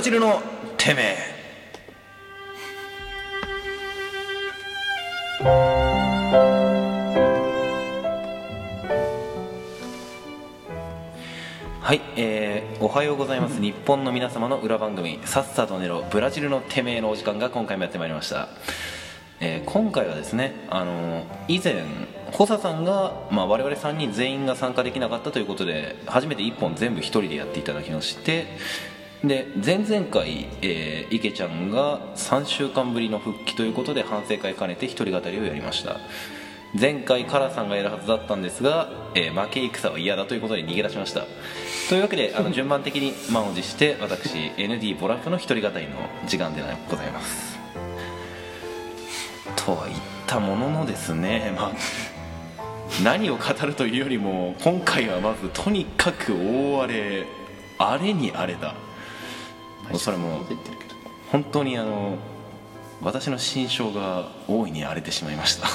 ラジルのてめえ。はい、えー、おはようございます。日本の皆様の裏番組「さっさと寝ろブラジルのてめえ」のお時間が今回もやってまいりました、えー今回はですね、あの以前補佐さんが、まあ、我々3人全員が参加できなかったということで初めて1本全部1人でやっていただきましてで前々回、えー、池ちゃんが3週間ぶりの復帰ということで反省会兼ねて一人語りをやりました。前回カラさんがやるはずだったんですが、えー負け戦は嫌だということで逃げ出しました。というわけであの 順番的に満を持して私 ND ボラフの一人語りの時間でございます。とは言ったもののですね、まあ、何を語るというよりも今回はまずとにかく大荒れ荒れに荒れだそれも本当にあの私の心象が大いに荒れてしまいました。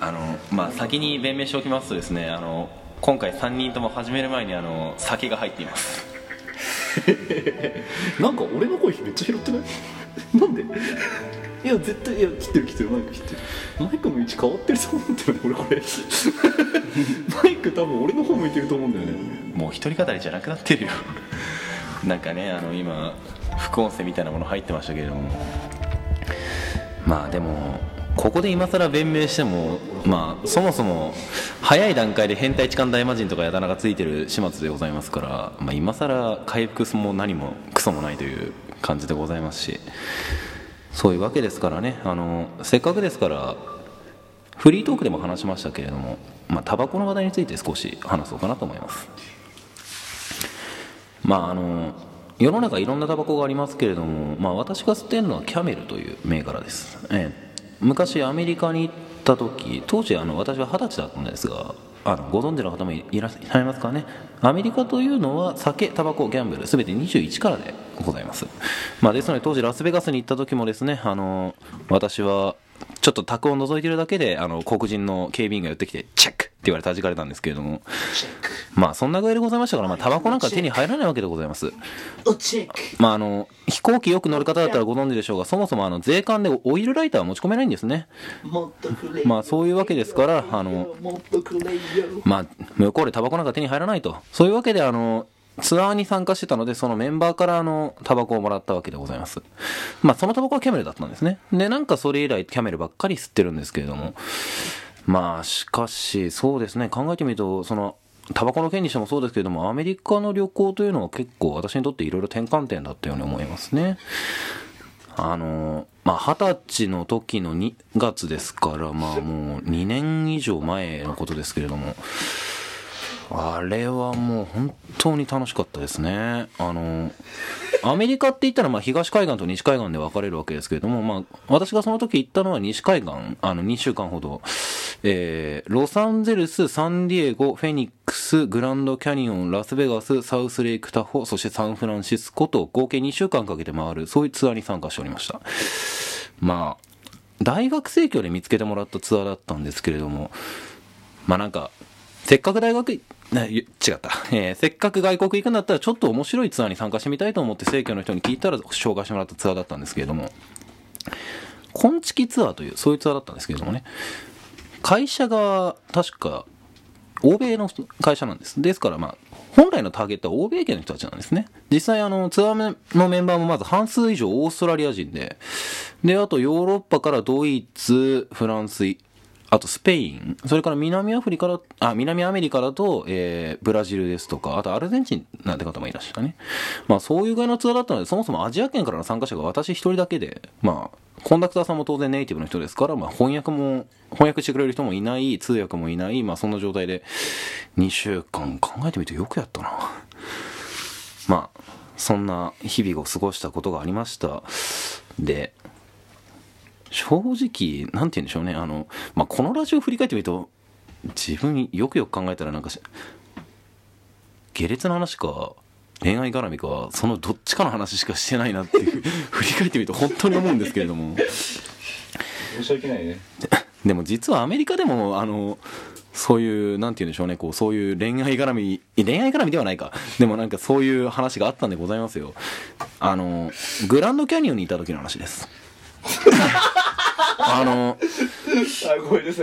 あのまあ先に弁明しておきますとですねあの今回3人とも始める前にあの酒が入っています。なんか俺の声めっちゃ拾ってない？なんで？いや絶対いや切ってる切ってるマイク切ってる。マイクの位置変わってると思うんだよね俺。こ れマイク多分俺の方向いてると思うんだよね。もう一人語りじゃなくなってるよ。なんかねあの今副音声みたいなもの入ってましたけれども。まあでもここで今更弁明してもまあそもそも早い段階で変態痴漢大魔人とかやだ名がついてる始末でございますから、まあ、今更回復も何もクソもないという感じでございますしそういうわけですからね。あのせっかくですからフリートークでも話しましたけれどもまあタバコの話題について少し話そうかなと思います。まああの世の中いろんなタバコがありますけれども、まあ、私が吸ってるのはキャメルという銘柄です、ええ。昔アメリカに行った時当時あの私は二十歳だったんですがあのご存知の方もいらっしゃいますかね。アメリカというのは酒タバコギャンブル全て21からでございます、まあ、ですので当時ラスベガスに行った時もですねあの私はちょっと宅を覗いてるだけであの黒人の警備員が寄ってきてチェック!って言われたじかれたんですけれども。まあそんなぐらいでございましたから、まあ、タバコなんか手に入らないわけでございます。まああの飛行機よく乗る方だったらご存知でしょうがそもそもあの税関でオイルライターは持ち込めないんですね。まあそういうわけですからあのまあ向こうでタバコなんか手に入らないと。そういうわけであのツアーに参加してたのでそのメンバーからあのタバコをもらったわけでございます。まあそのタバコはキャメルだったんですね。でなんかそれ以来キャメルばっかり吸ってるんですけれども。まあしかしそうですね。考えてみるとそのタバコの件にしてもそうですけれどもアメリカの旅行というのは結構私にとっていろいろ転換点だったように思いますね。あのまあ二十歳の時の2月ですからまあもう2年以上前のことですけれども。あれはもう本当に楽しかったですね。あのアメリカって言ったらまあ東海岸と西海岸で分かれるわけですけれども、まあ、私がその時行ったのは西海岸あの2週間ほど、えーロサンゼルスサンディエゴフェニックスグランドキャニオンラスベガスサウスレイクタホそしてサンフランシスコと合計2週間かけて回るそういうツアーに参加しておりました。まあ大学生協で見つけてもらったツアーだったんですけれどもまあなんかせっかく大学、違った、えーせっかく外国行くんだったらちょっと面白いツアーに参加してみたいと思って生協の人に聞いたら紹介してもらったツアーだったんですけれども、昆虫ツアーという、そういうツアーだったんですけれどもね、会社が確か欧米の会社なんです。ですからまあ、本来のターゲットは欧米系の人たちなんですね。実際あの、ツアーのメンバーもまず半数以上オーストラリア人で、で、あとヨーロッパからドイツ、フランス、あとスペイン、それから南アフリカだ、あ、南アメリカだと、えー、ブラジルですとか、あとアルゼンチンなんて方もいらっしゃったね。まあそういう具合のツアーだったので、そもそもアジア圏からの参加者が私一人だけで、まあ、コンダクターさんも当然ネイティブの人ですから、まあ翻訳も、翻訳してくれる人もいない、通訳もいない、まあそんな状態で、2週間考えてみてよくやったな。まあ、そんな日々を過ごしたことがありました。で、正直、なんて言うんでしょうね、あの、まあ、このラジオ振り返ってみると、自分よくよく考えたらなんかし、下劣な話か、恋愛絡みか、そのどっちかの話しかしてないなっていう、振り返ってみると本当に思うんですけれども、申し訳ないねでも実はアメリカでも、あの、そういう、なんて言うんでしょうね、こう、そういう恋愛絡み、恋愛絡みではないか。でもなんかそういう話があったんでございますよ。あの、グランドキャニオンにいた時の話です。あの、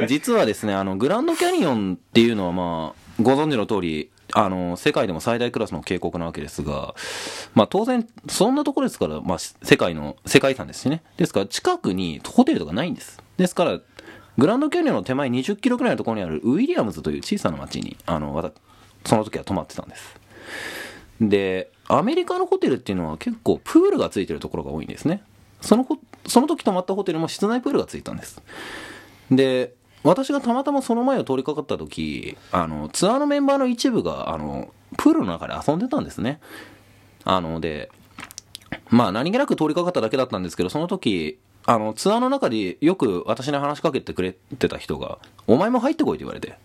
実はですね、あの、グランドキャニオンっていうのはまあ、ご存知の通り、あの、世界でも最大クラスの渓谷なわけですが、まあ当然、そんなところですから、まあ世界の、世界遺産ですしね。ですから近くにホテルとかないんです。ですから、グランドキャニオンの手前20キロくらいのところにあるウィリアムズという小さな町に、あの、私その時は泊まってたんです。で、アメリカのホテルっていうのは結構プールがついてるところが多いんですね。そのほ、その時泊まったホテルも室内プールがついたんです。で、私がたまたまその前を通りかかった時、あの、ツアーのメンバーの一部が、あの、プールの中で遊んでたんですね。あの、で、まあ何気なく通りかかっただけだったんですけど、その時、あの、ツアーの中でよく私に話しかけてくれてた人が、お前も入ってこいって言われて。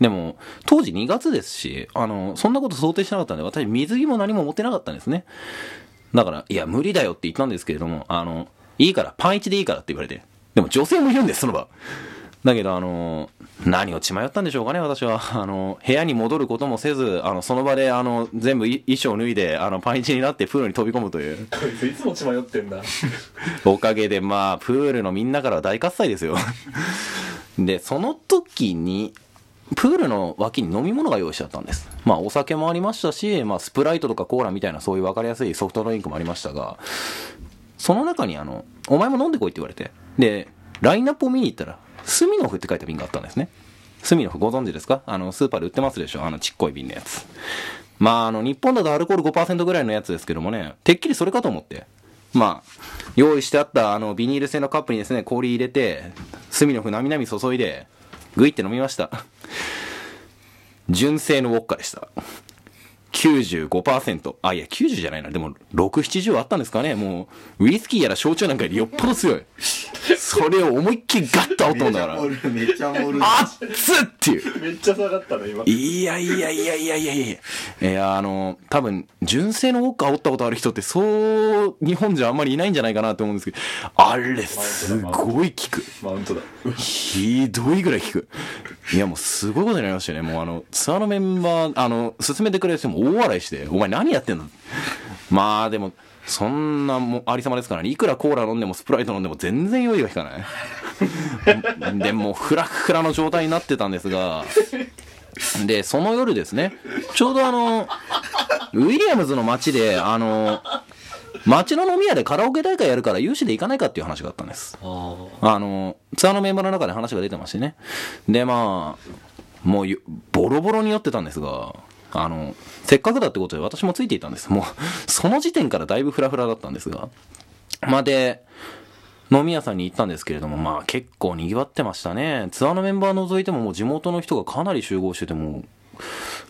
でも、当時2月ですし、あの、そんなこと想定してなかったんで、私水着も何も持ってなかったんですね。だから、いや、無理だよって言ったんですけれども、あの、いいから、パン1でいいからって言われて。でも女性もいるんです、その場。だけど、あの、何を血迷ったんでしょうかね、私は。あの、部屋に戻ることもせず、あの、その場で、あの、全部い衣装脱いで、あの、パン1になってプールに飛び込むという。こいついつも血迷ってんだ おかげで、まあ、プールのみんなからは大喝采ですよ。で、その時に、プールの脇に飲み物が用意しちゃったんです。まあ、お酒もありましたし、まあ、スプライトとかコーラみたいなそういう分かりやすいソフトドリンクもありましたが、その中にあの、お前も飲んでこいって言われて。で、ラインナップを見に行ったら、スミノフって書いた瓶があったんですね。スミノフご存知ですか？あの、スーパーで売ってますでしょ？あのちっこい瓶のやつ。まあ、あの、日本だとアルコール5%ぐらいのやつですけどもね、てっきりそれかと思って。まあ、用意してあったあの、ビニール製のカップにですね、氷入れて、スミノフなみなみ注いで、グイって飲みました。純正のウォッカでした。95%。あ、いや、90じゃないな。でも、6、70あったんですかね。もう、ウイスキーやら焼酎なんかよりよっぽど強い。それを思いっきりガッと煽ったもんだから。るめっちゃ盛るあっつっていう。めっちゃ下がったの今いやいやいやいやいやいやいや、あの、多分、純正のウォッカ煽ったことある人って、そう、日本じゃあんまりいないんじゃないかなと思うんですけど、あれ、すごい効く。マウントだひどいぐらい効く。いや、もうすごいことになりましたよね。もうあの、ツアーのメンバー、あの、進めてくれる人も大笑いして、お前何やってんの？まあでも、そんなもうありさまですからね。いくらコーラ飲んでもスプライト飲んでも全然酔いが引かない。で、もうフラフラの状態になってたんですが、で、その夜ですね、ちょうどあの、ウィリアムズの街で、あの、街の飲み屋でカラオケ大会やるから有志で行かないかっていう話があったんです。ああの、ツアーのメンバーの中で話が出てましてね。で、まあ、もうゆ、ボロボロに酔ってたんですが、あの、せっかくだってことで私もついていたんです。もう、その時点からだいぶフラフラだったんですが。まあ、で、飲み屋さんに行ったんですけれども、まあ結構賑わってましたね。ツアーのメンバー除いてももう地元の人がかなり集合してても、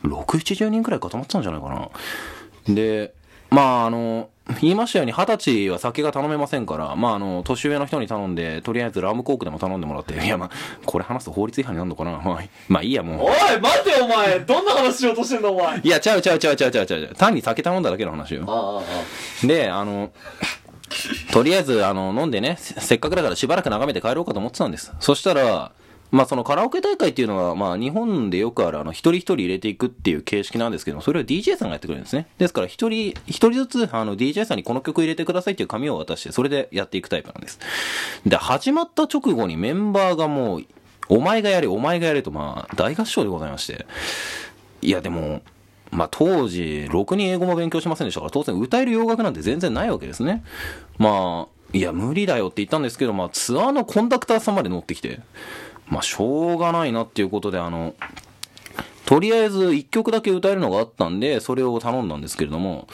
6、70人くらい固まってたんじゃないかな。で、まああの、言いましたように二十歳は酒が頼めませんから、まああの、年上の人に頼んで、とりあえずラムコークでも頼んでもらって、いやまあ、これ話すと法律違反になるのかな？まあ、まあいいやもう。おい待てお前どんな話しようとしてんのお前いや、ちゃうちゃうちゃうちゃうちゃうちゃう。単に酒頼んだだけの話よ。ああで、あの、とりあえず、あの、飲んでね、せせっかくだからしばらく眺めて帰ろうかと思ってたんです。そしたら、まあそのカラオケ大会っていうのは、まあ日本でよくあるあの、一人一人入れていくっていう形式なんですけども、それを DJ さんがやってくれるんですね。ですから一人、一人ずつ、あの、DJ さんにこの曲入れてくださいっていう紙を渡して、それでやっていくタイプなんです。で、始まった直後にメンバーがもう、お前がやれ、お前がやれと、まあ、大合唱でございまして。いや、でも、まあ当時、ろくに英語も勉強しませんでしたから、当然歌える洋楽なんて全然ないわけですね。まあ、いや、無理だよって言ったんですけど、まあツアーのコンダクターさんまで乗ってきて、まあしょうがないなっていうことで、あの、とりあえず一曲だけ歌えるのがあったんで、それを頼んだんですけれども、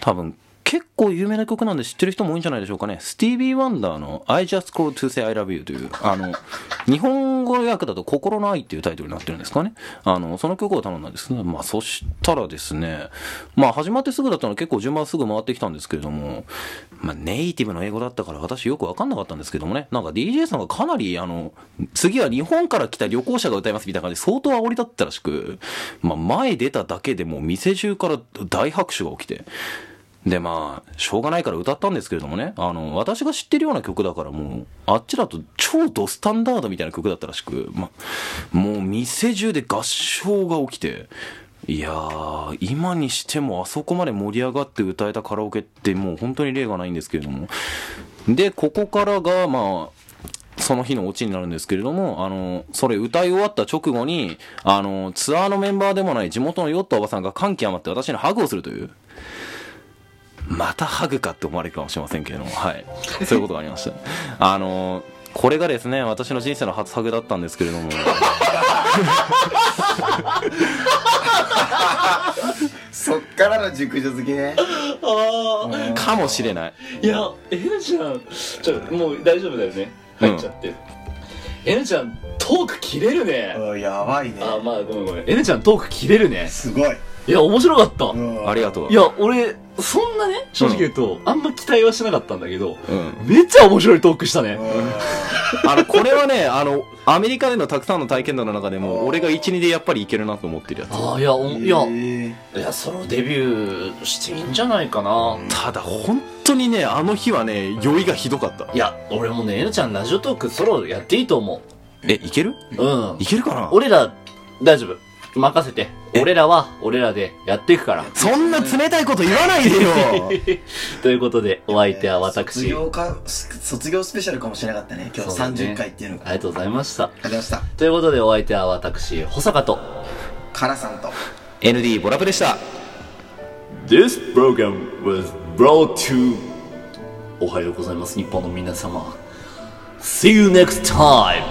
多分、結構有名な曲なんで知ってる人も多いんじゃないでしょうかね。スティービー・ワンダーの I just Call to say I love you という、あの、日本語訳だと心の愛っていうタイトルになってるんですかね。あの、その曲を頼んだんです。まあ、そしたらですね、まあ、始まってすぐだったので結構順番すぐ回ってきたんですけれども、まあ、ネイティブの英語だったから私よくわかんなかったんですけどもね、なんか DJ さんがかなり、あの、次は日本から来た旅行者が歌いますみたいな感じで相当煽りだったらしく、まあ、前出ただけでも店中から大拍手が起きて、で、まあ、しょうがないから歌ったんですけれどもね、あの、私が知ってるような曲だからもう、あっちだと超ドスタンダードみたいな曲だったらしく、まあ、もう店中で合唱が起きて、いやー、今にしてもあそこまで盛り上がって歌えたカラオケってもう本当に例がないんですけれども。で、ここからが、まあ、その日のオチになるんですけれども、あの、それ歌い終わった直後に、あの、ツアーのメンバーでもない地元の酔ったおばさんが感極まって私にハグをするという。またハグかって思われるかもしれませんけれども、はい。そういうことがありました。あの、これがですね、私の人生の初ハグだったんですけれども、そっからの熟女好きね。あかもしれない。あいやえなちゃんちょもう大丈夫だよね。入っちゃって、えなちゃんトーク切れるね。うんやばいね。あまあごめんごめん。えなちゃんトーク切れるね。すごい。いや面白かった、うん。ありがとう。いや俺そんなね正直言うと、あんま期待はしなかったんだけどうん。めっちゃ面白いトークしたね、あの、これはね、あの、アメリカでのたくさんの体験談の中でも、俺が1、2でやっぱりいけるなと思ってるやつ。ああいやおいや、えいやソロデビューしていいんじゃないかな、ただ、本当にね、あの日はね、酔いがひどかった。いや俺もねえなちゃんラジオトークソロやっていいと思え、いける？ううん。いけるかな？俺ら大丈夫任せて。俺らは俺らでやっていくから。そんな冷たいこと言わないでよ。ということでお相手は卒私、業か卒業スペシャルかもしれなかったね。今日そうだね。30回っていうのが。ありがとうございました。ありがとうございました。ということでお相手は私保坂とカラさんと。ND ボラプでした。This program was brought to おはようございます日本の皆様。See you next time